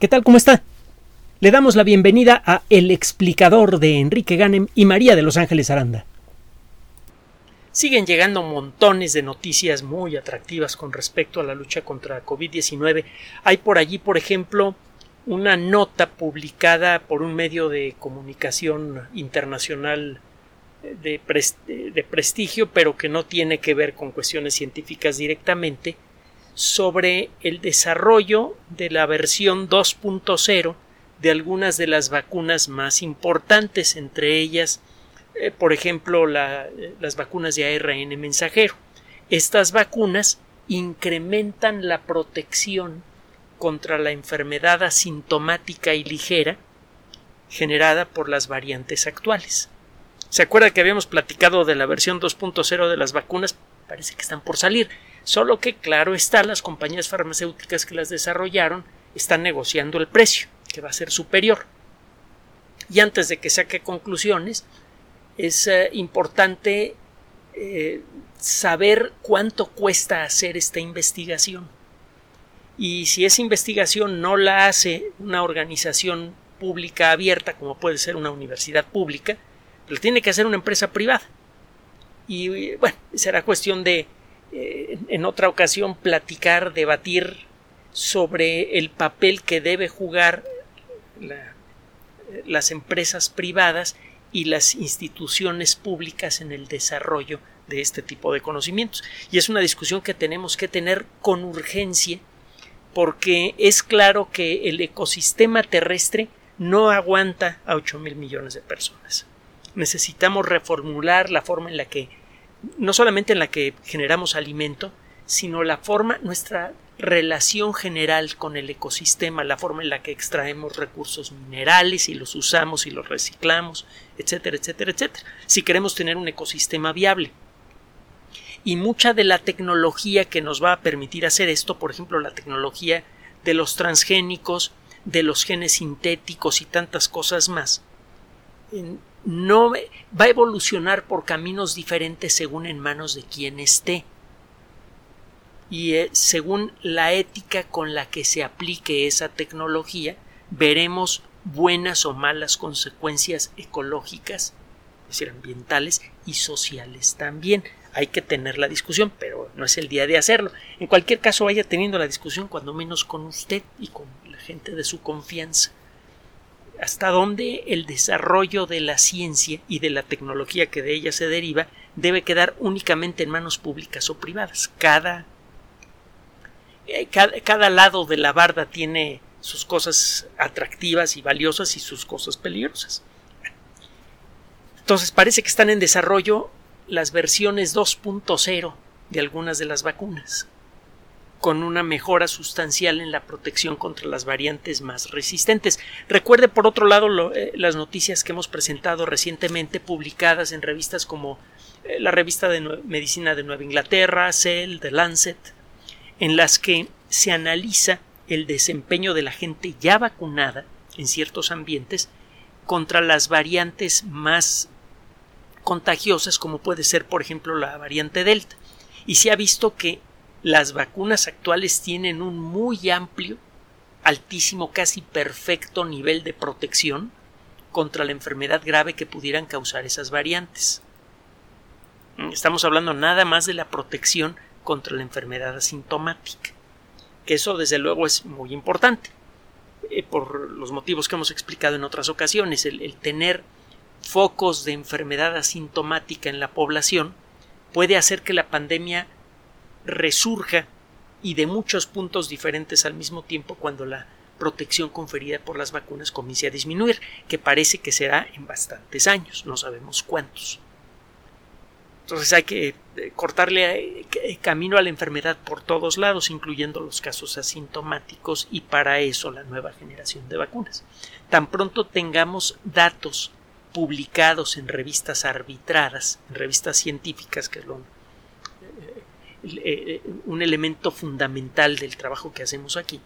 ¿Qué tal? ¿Cómo está? Le damos la bienvenida a El explicador de Enrique Ganem y María de Los Ángeles Aranda. Siguen llegando montones de noticias muy atractivas con respecto a la lucha contra COVID-19. Hay por allí, por ejemplo, una nota publicada por un medio de comunicación internacional de, de, prestigio, pero que no tiene que ver con cuestiones científicas directamente, sobre el desarrollo de la versión 2.0 de algunas de las vacunas más importantes, entre ellas, eh, por ejemplo, la, las vacunas de ARN mensajero. Estas vacunas incrementan la protección contra la enfermedad asintomática y ligera generada por las variantes actuales. ¿Se acuerda que habíamos platicado de la versión 2.0 de las vacunas? Parece que están por salir. Solo que, claro está, las compañías farmacéuticas que las desarrollaron están negociando el precio, que va a ser superior. Y antes de que saque conclusiones, es eh, importante eh, saber cuánto cuesta hacer esta investigación. Y si esa investigación no la hace una organización pública abierta, como puede ser una universidad pública, la tiene que hacer una empresa privada. Y bueno, será cuestión de eh, en otra ocasión platicar, debatir sobre el papel que debe jugar las empresas privadas y las instituciones públicas en el desarrollo de este tipo de conocimientos. Y es una discusión que tenemos que tener con urgencia porque es claro que el ecosistema terrestre no aguanta a 8 mil millones de personas. Necesitamos reformular la forma en la que no solamente en la que generamos alimento, sino la forma, nuestra relación general con el ecosistema, la forma en la que extraemos recursos minerales y los usamos y los reciclamos, etcétera, etcétera, etcétera, si queremos tener un ecosistema viable. Y mucha de la tecnología que nos va a permitir hacer esto, por ejemplo, la tecnología de los transgénicos, de los genes sintéticos y tantas cosas más, no va a evolucionar por caminos diferentes según en manos de quien esté. Y eh, según la ética con la que se aplique esa tecnología veremos buenas o malas consecuencias ecológicas es decir ambientales y sociales también. Hay que tener la discusión pero no es el día de hacerlo. En cualquier caso vaya teniendo la discusión cuando menos con usted y con la gente de su confianza hasta dónde el desarrollo de la ciencia y de la tecnología que de ella se deriva debe quedar únicamente en manos públicas o privadas. Cada, eh, cada, lado de la barda tiene sus cosas atractivas y valiosas y sus cosas peligrosas. Entonces parece que están en desarrollo las versiones 2.0 de algunas de las vacunas con una mejora sustancial en la protección contra las variantes más resistentes. Recuerde, por otro lado, eh, las noticias que hemos presentado recientemente publicadas en revistas como eh, la revista de Medicina de Nueva Inglaterra, Cell, The Lancet, en las que se analiza el desempeño de la gente ya vacunada en ciertos ambientes contra las variantes más contagiosas como puede ser por ejemplo la variante Delta y se ha visto que las vacunas actuales tienen un muy amplio, altísimo, casi perfecto nivel de protección contra la enfermedad grave que pudieran causar esas variantes. Estamos hablando nada más de la protección contra la enfermedad asintomática, que eso desde luego es muy importante, eh, por los motivos que hemos explicado en otras ocasiones, el tener focos de enfermedad asintomática en la población puede hacer que la pandemia resurja y de muchos puntos diferentes al mismo tiempo cuando la protección conferida por las vacunas comience a disminuir, que parece que será en bastantes años, no sabemos cuántos. Entonces hay que eh, cortarle eh, camino a la enfermedad por todos lados, incluyendo los casos asintomáticos, y para eso la nueva generación de vacunas. Tan pronto tengamos datos publicados en revistas arbitradas, en revistas científicas, que es lo eh, un elemento fundamental del trabajo que hacemos aquí.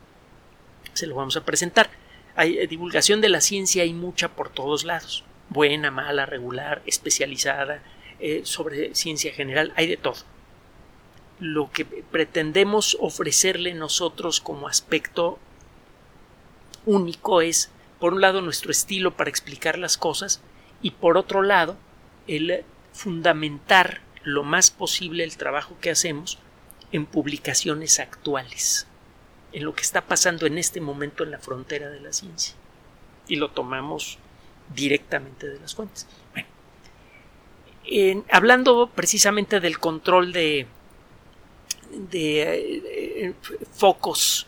Se lo vamos a presentar. Hay eh, divulgación de la ciencia, hay mucha por todos lados. Buena, mala, regular, especializada, eh, sobre ciencia general, hay de todo. Lo que pretendemos ofrecerle nosotros como aspecto único es, por un lado, nuestro estilo para explicar las cosas y por otro lado, el fundamentar lo más posible el trabajo que hacemos en publicaciones actuales, en lo que está pasando en este momento en la frontera de la ciencia. Y lo tomamos directamente de las fuentes. hablando precisamente del control de, de eh, focos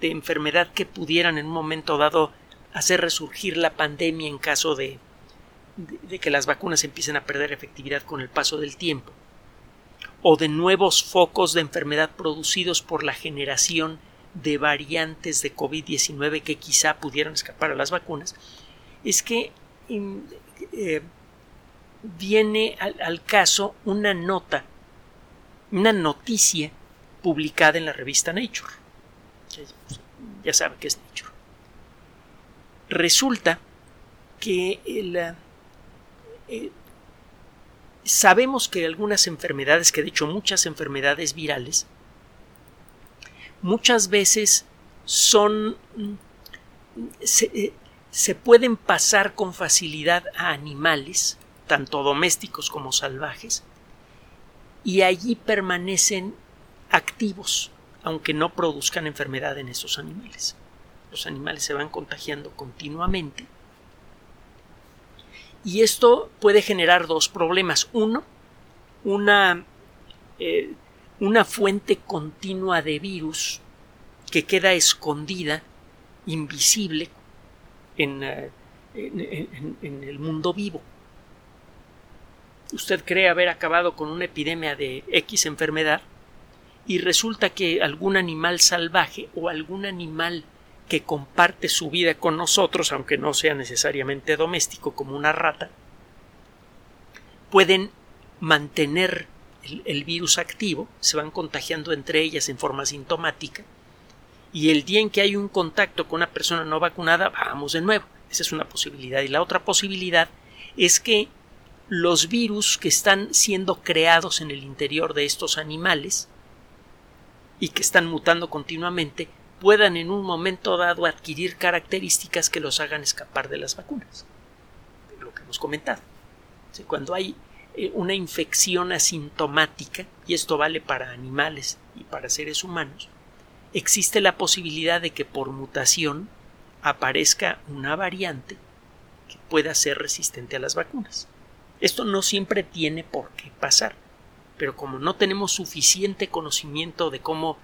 de enfermedad que pudieran en un momento dado hacer resurgir la pandemia en caso de, de, que las vacunas empiecen a perder efectividad con el paso del tiempo, o de nuevos focos de enfermedad producidos por la generación de variantes de COVID-19 que quizá pudieran escapar a las vacunas, es que eh, viene al, caso una nota, una noticia publicada en la revista Nature. Ya sabe que es Nature. Resulta que eh, sabemos que algunas enfermedades, que de hecho muchas enfermedades virales, muchas veces son eh, se pueden pasar con facilidad a animales, tanto domésticos como salvajes, y allí permanecen activos, aunque no produzcan enfermedad en esos animales. Los animales se van contagiando continuamente. Y esto puede generar dos problemas. Uno, una, eh, una fuente continua de virus que queda escondida, invisible, eh, en, el mundo vivo. Usted cree haber acabado con una epidemia de X enfermedad y resulta que algún animal salvaje o algún animal que comparte su vida con nosotros, aunque no sea necesariamente doméstico como una rata, pueden mantener el, virus activo, se van contagiando entre ellas en forma sintomática, y el día en que hay un contacto con una persona no vacunada, vamos de nuevo. Esa es una posibilidad. Y la otra posibilidad es que los virus que están siendo creados en el interior de estos animales y que están mutando continuamente puedan en un momento dado adquirir características que los hagan escapar de las vacunas. Lo que hemos comentado. Cuando hay eh, una infección asintomática, y esto vale para animales y para seres humanos, existe la posibilidad de que por mutación aparezca una variante que pueda ser resistente a las vacunas. Esto no siempre tiene por qué pasar, pero como no tenemos suficiente conocimiento de cómo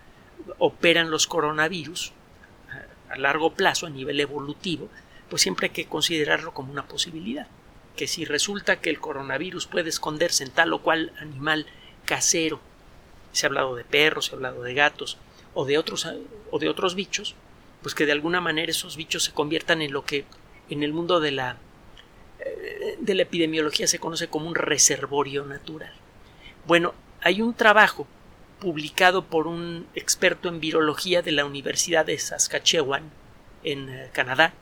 operan los coronavirus a largo plazo, a nivel evolutivo, pues siempre hay que considerarlo como una posibilidad. Que si resulta que el coronavirus puede esconderse en tal o cual animal casero, se ha hablado de perros, se ha hablado de gatos, o de otros, o de otros bichos, pues que de alguna manera esos bichos se conviertan en lo que en el mundo de la, eh, de la epidemiología se conoce como un reservorio natural. Bueno, hay un trabajo publicado por un experto en virología de la Universidad de Saskatchewan en eh, Canadá.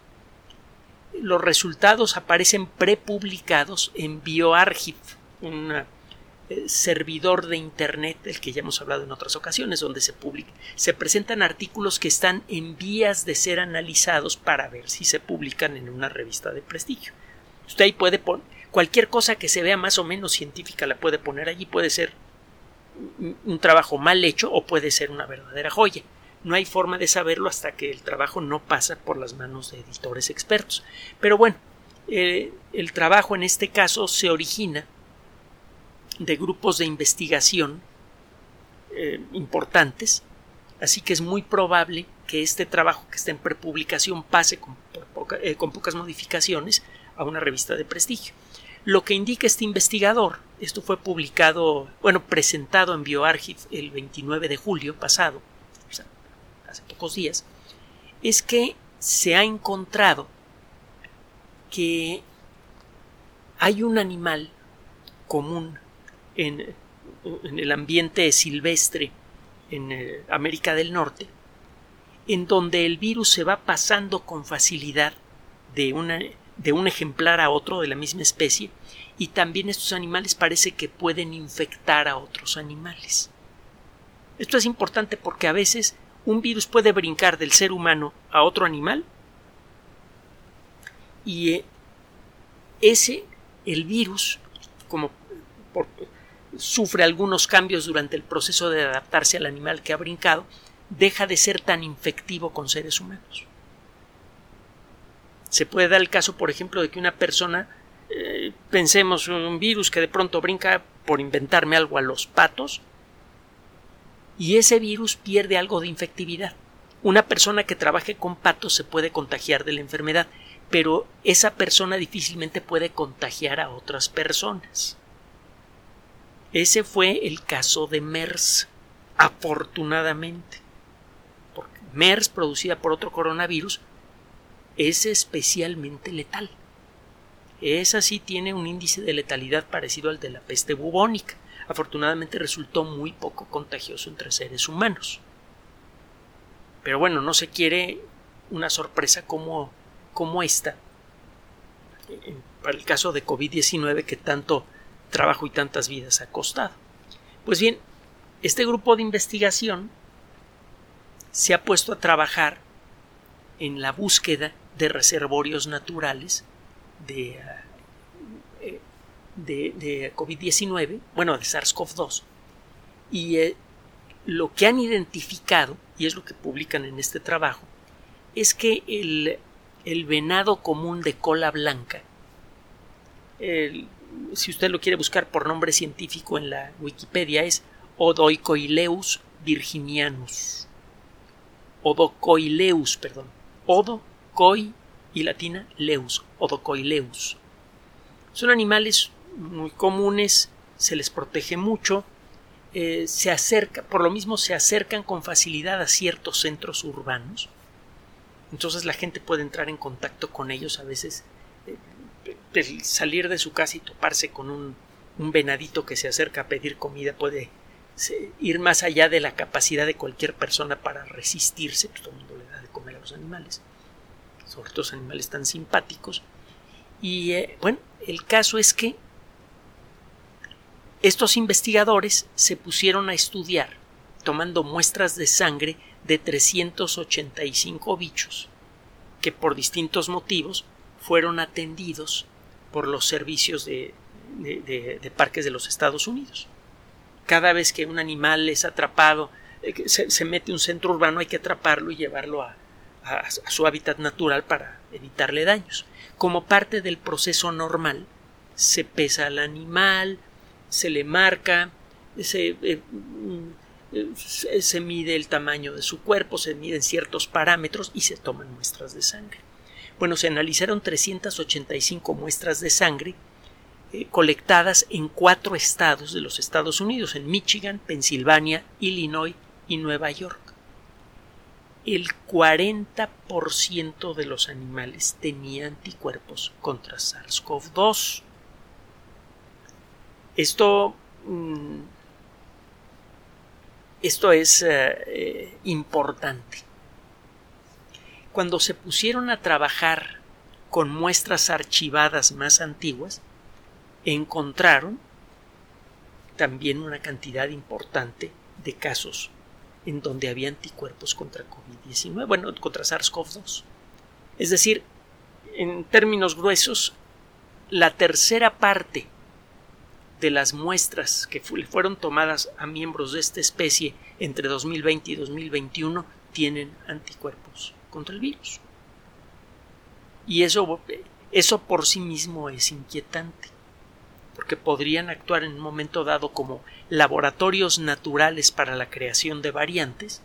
Los resultados aparecen prepublicados en BioArchive, una eh, servidor de Internet del que ya hemos hablado en otras ocasiones, donde se publica, se presentan artículos que están en vías de ser analizados para ver si se publican en una revista de prestigio. Usted ahí puede poner cualquier cosa que se vea más o menos científica la puede poner allí, puede ser un trabajo mal hecho o puede ser una verdadera joya. No hay forma de saberlo hasta que el trabajo no pasa por las manos de editores expertos. Pero bueno, eh, el trabajo en este caso se origina de grupos de investigación eh, importantes, así que es muy probable que este trabajo que está en prepublicación pase eh, con, pocas modificaciones a una revista de prestigio. Lo que indica este investigador, esto fue publicado, bueno, presentado en BioArchive el 29 de julio pasado, hace pocos días, es que se ha encontrado que hay un animal común en, el ambiente silvestre en eh, América del Norte, en donde el virus se va pasando con facilidad de, una, de un ejemplar a otro de la misma especie y también estos animales parece que pueden infectar a otros animales. Esto es importante porque a veces un virus puede brincar del ser humano a otro animal Y eh, ese, el virus, como sufre algunos cambios durante el proceso de adaptarse al animal que ha brincado, deja de ser tan infectivo con seres humanos. Se puede dar el caso, por ejemplo, de que una persona, eh, pensemos un virus que de pronto brinca por inventarme algo a los patos, y ese virus pierde algo de infectividad. Una persona que trabaje con patos se puede contagiar de la enfermedad, pero esa persona difícilmente puede contagiar a otras personas. Ese fue el caso de MERS, afortunadamente. Porque MERS, producida por otro coronavirus, es especialmente letal. Esa sí tiene un índice de letalidad parecido al de la peste bubónica. Afortunadamente resultó muy poco contagioso entre seres humanos. Pero bueno, no se quiere una sorpresa como, como esta, para el caso de COVID-19 que tanto trabajo y tantas vidas ha costado. Pues bien, este grupo de investigación se ha puesto a trabajar en la búsqueda de reservorios naturales de, eh, de, COVID-19, bueno, de SARS-CoV-2, y eh, lo que han identificado, y es lo que publican en este trabajo, es que el, el venado común de cola blanca, si usted lo quiere buscar por nombre científico en la Wikipedia, es Odoicoileus virginianus. Odocoileus, perdón. Odo, coi y latina leus, Odocoileus. Son animales muy comunes, se les protege mucho, eh, se acerca, por lo mismo se acercan con facilidad a ciertos centros urbanos. Entonces la gente puede entrar en contacto con ellos a veces, eh, salir de su casa y toparse con un, venadito que se acerca a pedir comida puede ir más allá de la capacidad de cualquier persona para resistirse, pues todo el mundo le da de comer a los animales, sobre animales tan simpáticos. Y eh, bueno, el caso es que estos investigadores se pusieron a estudiar, tomando muestras de sangre de 385 bichos, que por distintos motivos fueron atendidos por los servicios de, parques de los Estados Unidos. Cada vez que un animal es atrapado, eh, se, mete un centro urbano, hay que atraparlo y llevarlo a su hábitat natural para evitarle daños. Como parte del proceso normal, se pesa al animal, se le marca, se, eh, mm, se, mide el tamaño de su cuerpo, se miden ciertos parámetros y se toman muestras de sangre. Bueno, se analizaron 385 muestras de sangre eh, colectadas en cuatro estados de los Estados Unidos, en Michigan, Pensilvania, Illinois y Nueva York. El 40% de los animales tenía anticuerpos contra SARS-CoV-2. Esto, mm, esto es eh, eh, importante. Cuando se pusieron a trabajar con muestras archivadas más antiguas, encontraron también una cantidad importante de casos en donde había anticuerpos contra COVID-19, bueno, contra SARS-CoV-2. Es decir, en términos gruesos, la tercera parte de las muestras que fueron tomadas a miembros de esta especie entre 2020 y 2021 tienen anticuerpos contra el virus. Y eso, eso por sí mismo es inquietante, porque podrían actuar en un momento dado como laboratorios naturales para la creación de variantes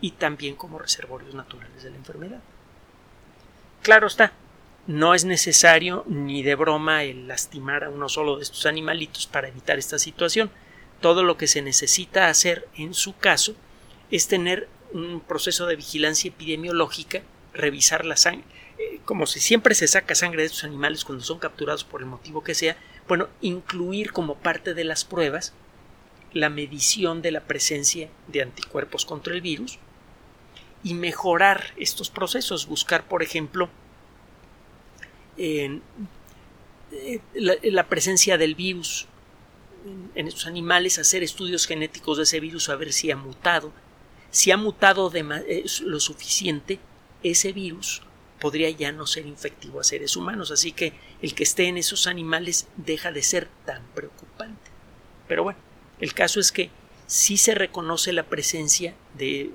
y también como reservorios naturales de la enfermedad. Claro está, no es necesario ni de broma el lastimar a uno solo de estos animalitos para evitar esta situación. Todo lo que se necesita hacer en su caso es tener un proceso de vigilancia epidemiológica, revisar la sangre, eh, como si siempre se saca sangre de estos animales cuando son capturados por el motivo que sea, bueno, incluir como parte de las pruebas la medición de la presencia de anticuerpos contra el virus y mejorar estos procesos, buscar, por ejemplo, eh, la, presencia del virus en, estos animales, hacer estudios genéticos de ese virus a ver si ha mutado. Si ha mutado de, lo suficiente, ese virus podría ya no ser infectivo a seres humanos, así que el que esté en esos animales deja de ser tan preocupante. Pero bueno, el caso es que sí se reconoce la presencia de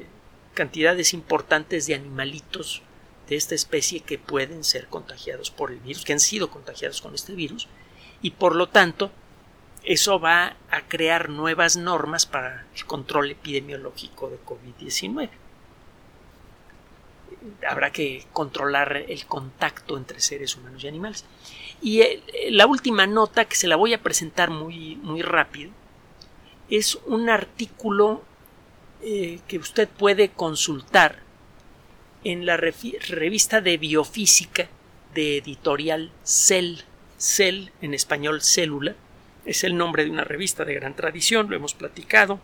cantidades importantes de animalitos de esta especie que pueden ser contagiados por el virus, que han sido contagiados con este virus, y por lo tanto eso va a crear nuevas normas para el control epidemiológico de COVID-19 habrá que controlar el contacto entre seres humanos y animales. Y eh, la última nota que se la voy a presentar muy, muy rápido es un artículo eh, que usted puede consultar en la revista de biofísica de editorial Cell. Cell, en español célula, es el nombre de una revista de gran tradición, lo hemos platicado,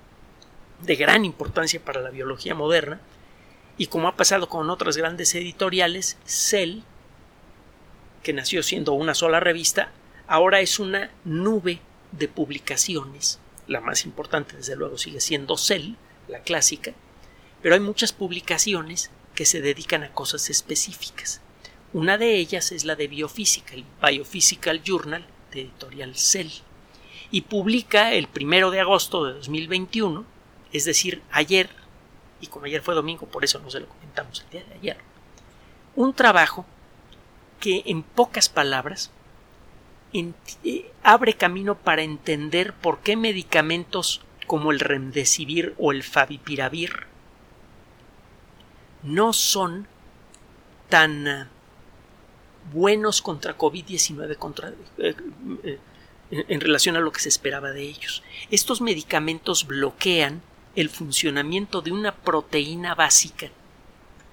de gran importancia para la biología moderna, y como ha pasado con otras grandes editoriales, Cell, que nació siendo una sola revista, ahora es una nube de publicaciones. La más importante, desde luego, sigue siendo Cell, la clásica, pero hay muchas publicaciones que se dedican a cosas específicas. Una de ellas es la de biofísica, el Biophysical Journal de editorial Cell, y publica el primero de agosto de 2021, es decir, ayer, y como ayer fue domingo, por eso no se lo comentamos el día de ayer, un trabajo que en pocas palabras eh, abre camino para entender por qué medicamentos como el remdesivir o el favipiravir no son tan eh, buenos contra COVID-19 contra, eh, en relación a lo que se esperaba de ellos. Estos medicamentos bloquean el funcionamiento de una proteína básica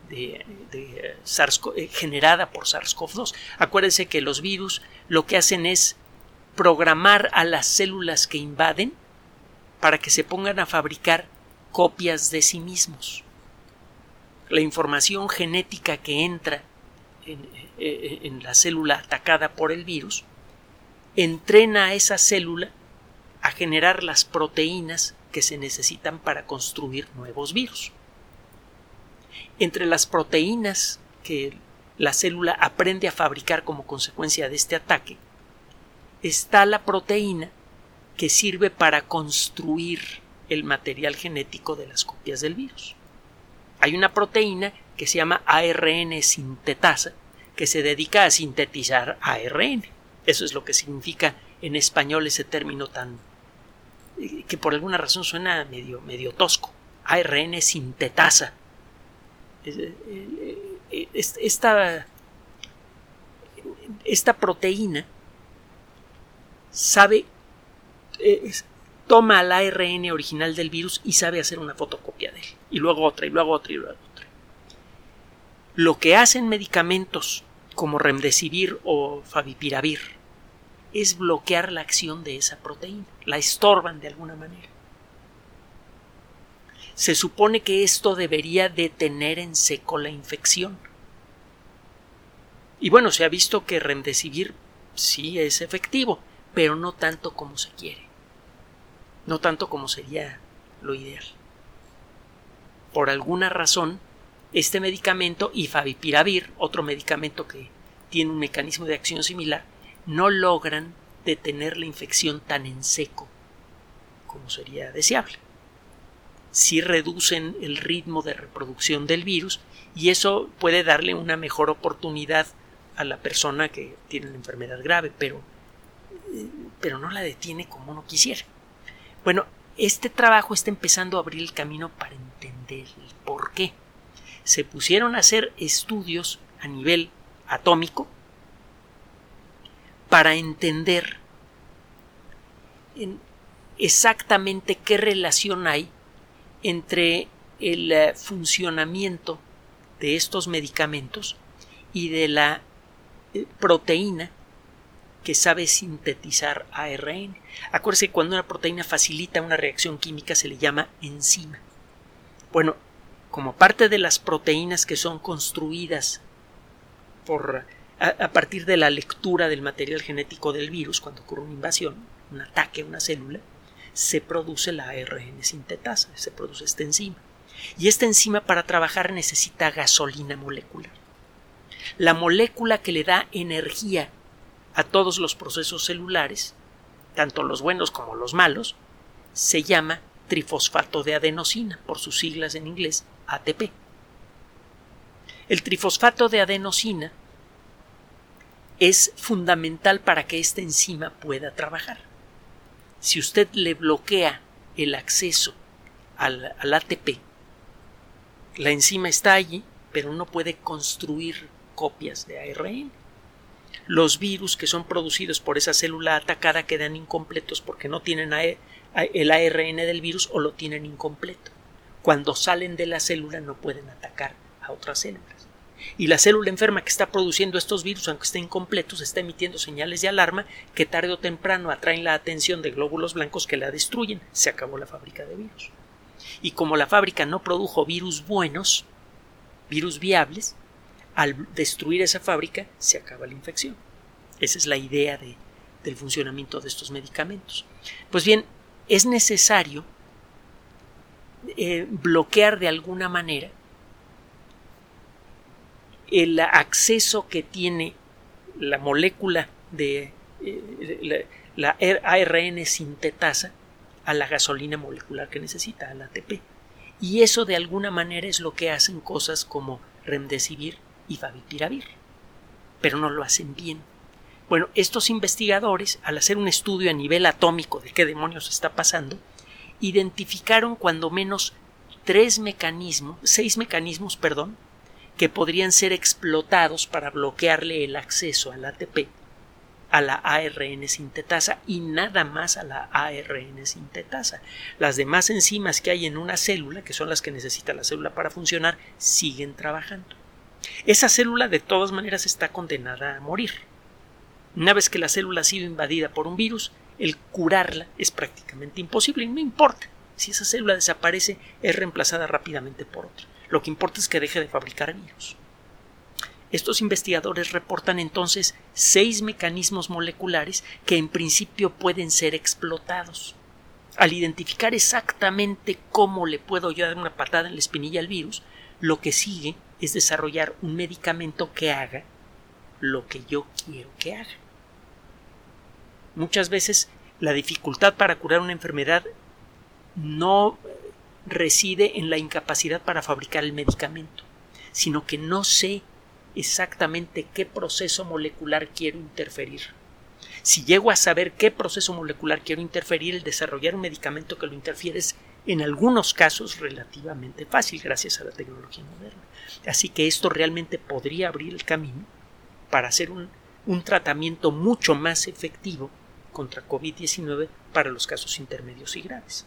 de, eh, generada por SARS-CoV-2. Acuérdense que los virus lo que hacen es programar a las células que invaden para que se pongan a fabricar copias de sí mismos. La información genética que entra en, eh, en la célula atacada por el virus entrena a esa célula a generar las proteínas que se necesitan para construir nuevos virus. Entre las proteínas que la célula aprende a fabricar como consecuencia de este ataque está la proteína que sirve para construir el material genético de las copias del virus. Hay una proteína que se llama ARN sintetasa que se dedica a sintetizar ARN. Eso es lo que significa en español ese término tan que por alguna razón suena medio, medio tosco. ARN sintetasa. Eh, eh, esta, esta proteína sabe, eh, toma el ARN original del virus y sabe hacer una fotocopia de él. Y luego otra, y luego otra, y luego otra. Lo que hacen medicamentos como remdesivir o favipiravir es bloquear la acción de esa proteína, la estorban de alguna manera. Se supone que esto debería detener en seco la infección. Y bueno, se ha visto que Remdesivir sí es efectivo, pero no tanto como se quiere. No tanto como sería lo ideal. Por alguna razón, este medicamento y Favipiravir, otro medicamento que tiene un mecanismo de acción similar, no logran detener la infección tan en seco como sería deseable. Si reducen el ritmo de reproducción del virus y eso puede darle una mejor oportunidad a la persona que tiene la enfermedad grave, pero, pero no la detiene como uno quisiera. Bueno, este trabajo está empezando a abrir el camino para entender el por qué. Se pusieron a hacer estudios a nivel atómico para entender exactamente qué relación hay entre el eh, funcionamiento de estos medicamentos y de la eh, proteína que sabe sintetizar ARN. Acuérdense que cuando una proteína facilita una reacción química se le llama enzima. Bueno, como parte de las proteínas que son construidas por a, partir de la lectura del material genético del virus cuando ocurre una invasión, un ataque a una célula, se produce la ARN sintetasa, se produce esta enzima. Y esta enzima para trabajar necesita gasolina molecular. la molécula que le da energía a todos los procesos celulares, tanto los buenos como los malos, se llama trifosfato de adenosina, por sus siglas en inglés ATP. El trifosfato de adenosina es fundamental para que esta enzima pueda trabajar. Si usted le bloquea el acceso al, ATP, la enzima está allí, pero no puede construir copias de ARN. Los virus que son producidos por esa célula atacada quedan incompletos porque no tienen el ARN del virus o lo tienen incompleto. Cuando salen de la célula no pueden atacar a otras células. Y la célula enferma que está produciendo estos virus, aunque estén incompletos, está emitiendo señales de alarma que tarde o temprano atraen la atención de glóbulos blancos que la destruyen. Se acabó la fábrica de virus. Y como la fábrica no produjo virus buenos, virus viables, al destruir esa fábrica se acaba la infección. Esa es la idea del funcionamiento de estos medicamentos. Pues bien, es necesario eh, bloquear de alguna manera el acceso que tiene la molécula de eh, la, ARN sintetasa a la gasolina molecular que necesita, al ATP. Y eso de alguna manera es lo que hacen cosas como remdesivir y favipiravir. Pero no lo hacen bien. Bueno, estos investigadores, al hacer un estudio a nivel atómico de qué demonios está pasando, identificaron cuando menos tres mecanismos, seis mecanismos, perdón, que podrían ser explotados para bloquearle el acceso al ATP a la ARN sintetasa y nada más a la ARN sintetasa. Las demás enzimas que hay en una célula, que son las que necesita la célula para funcionar, siguen trabajando. Esa célula de todas maneras está condenada a morir. Una vez que la célula ha sido invadida por un virus, el curarla es prácticamente imposible y no importa. Si esa célula desaparece, es reemplazada rápidamente por otra. Lo que importa es que deje de fabricar virus. Estos investigadores reportan entonces seis mecanismos moleculares que en principio pueden ser explotados. Al identificar exactamente cómo le puedo yo dar una patada en la espinilla al virus, lo que sigue es desarrollar un medicamento que haga lo que yo quiero que haga. Muchas veces la dificultad para curar una enfermedad no reside en la incapacidad para fabricar el medicamento, sino que no sé exactamente qué proceso molecular quiero interferir. Si llego a saber qué proceso molecular quiero interferir, el desarrollar un medicamento que lo interfiere es en algunos casos relativamente fácil gracias a la tecnología moderna. Así que esto realmente podría abrir el camino para hacer un, un tratamiento mucho más efectivo contra COVID-19 para los casos intermedios y graves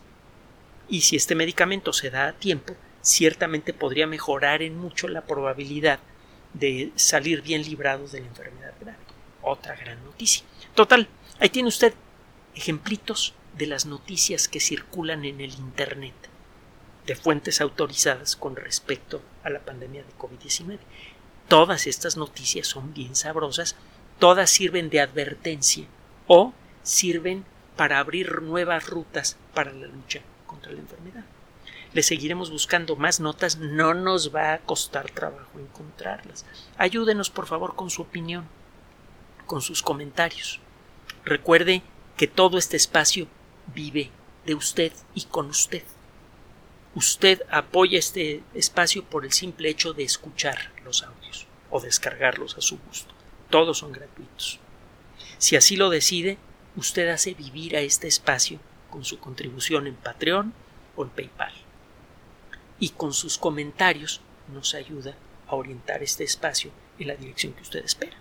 y si este medicamento se da a tiempo, ciertamente podría mejorar en mucho la probabilidad de salir bien librados de la enfermedad grave. Otra gran noticia. Total, ahí tiene usted ejemplitos de las noticias que circulan en el Internet de fuentes autorizadas con respecto a la pandemia de COVID-19. Todas estas noticias son bien sabrosas, todas sirven de advertencia o sirven para abrir nuevas rutas para la lucha contra la enfermedad. Le seguiremos buscando más notas, no nos va a costar trabajo encontrarlas. Ayúdenos por favor con su opinión, con sus comentarios. Recuerde que todo este espacio vive de usted y con usted. Usted apoya este espacio por el simple hecho de escuchar los audios o descargarlos a su gusto. Todos son gratuitos. Si así lo decide, usted hace vivir a este espacio con su contribución en Patreon o en PayPal. Y con sus comentarios nos ayuda a orientar este espacio en la dirección que usted espera.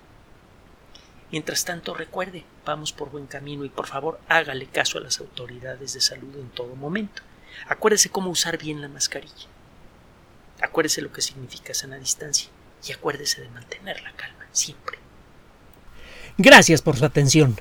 Mientras tanto, recuerde, vamos por buen camino y por favor hágale caso a las autoridades de salud en todo momento. Acuérdese cómo usar bien la mascarilla. Acuérdese lo que significa sana distancia y acuérdese de mantener la calma siempre. Gracias por su atención.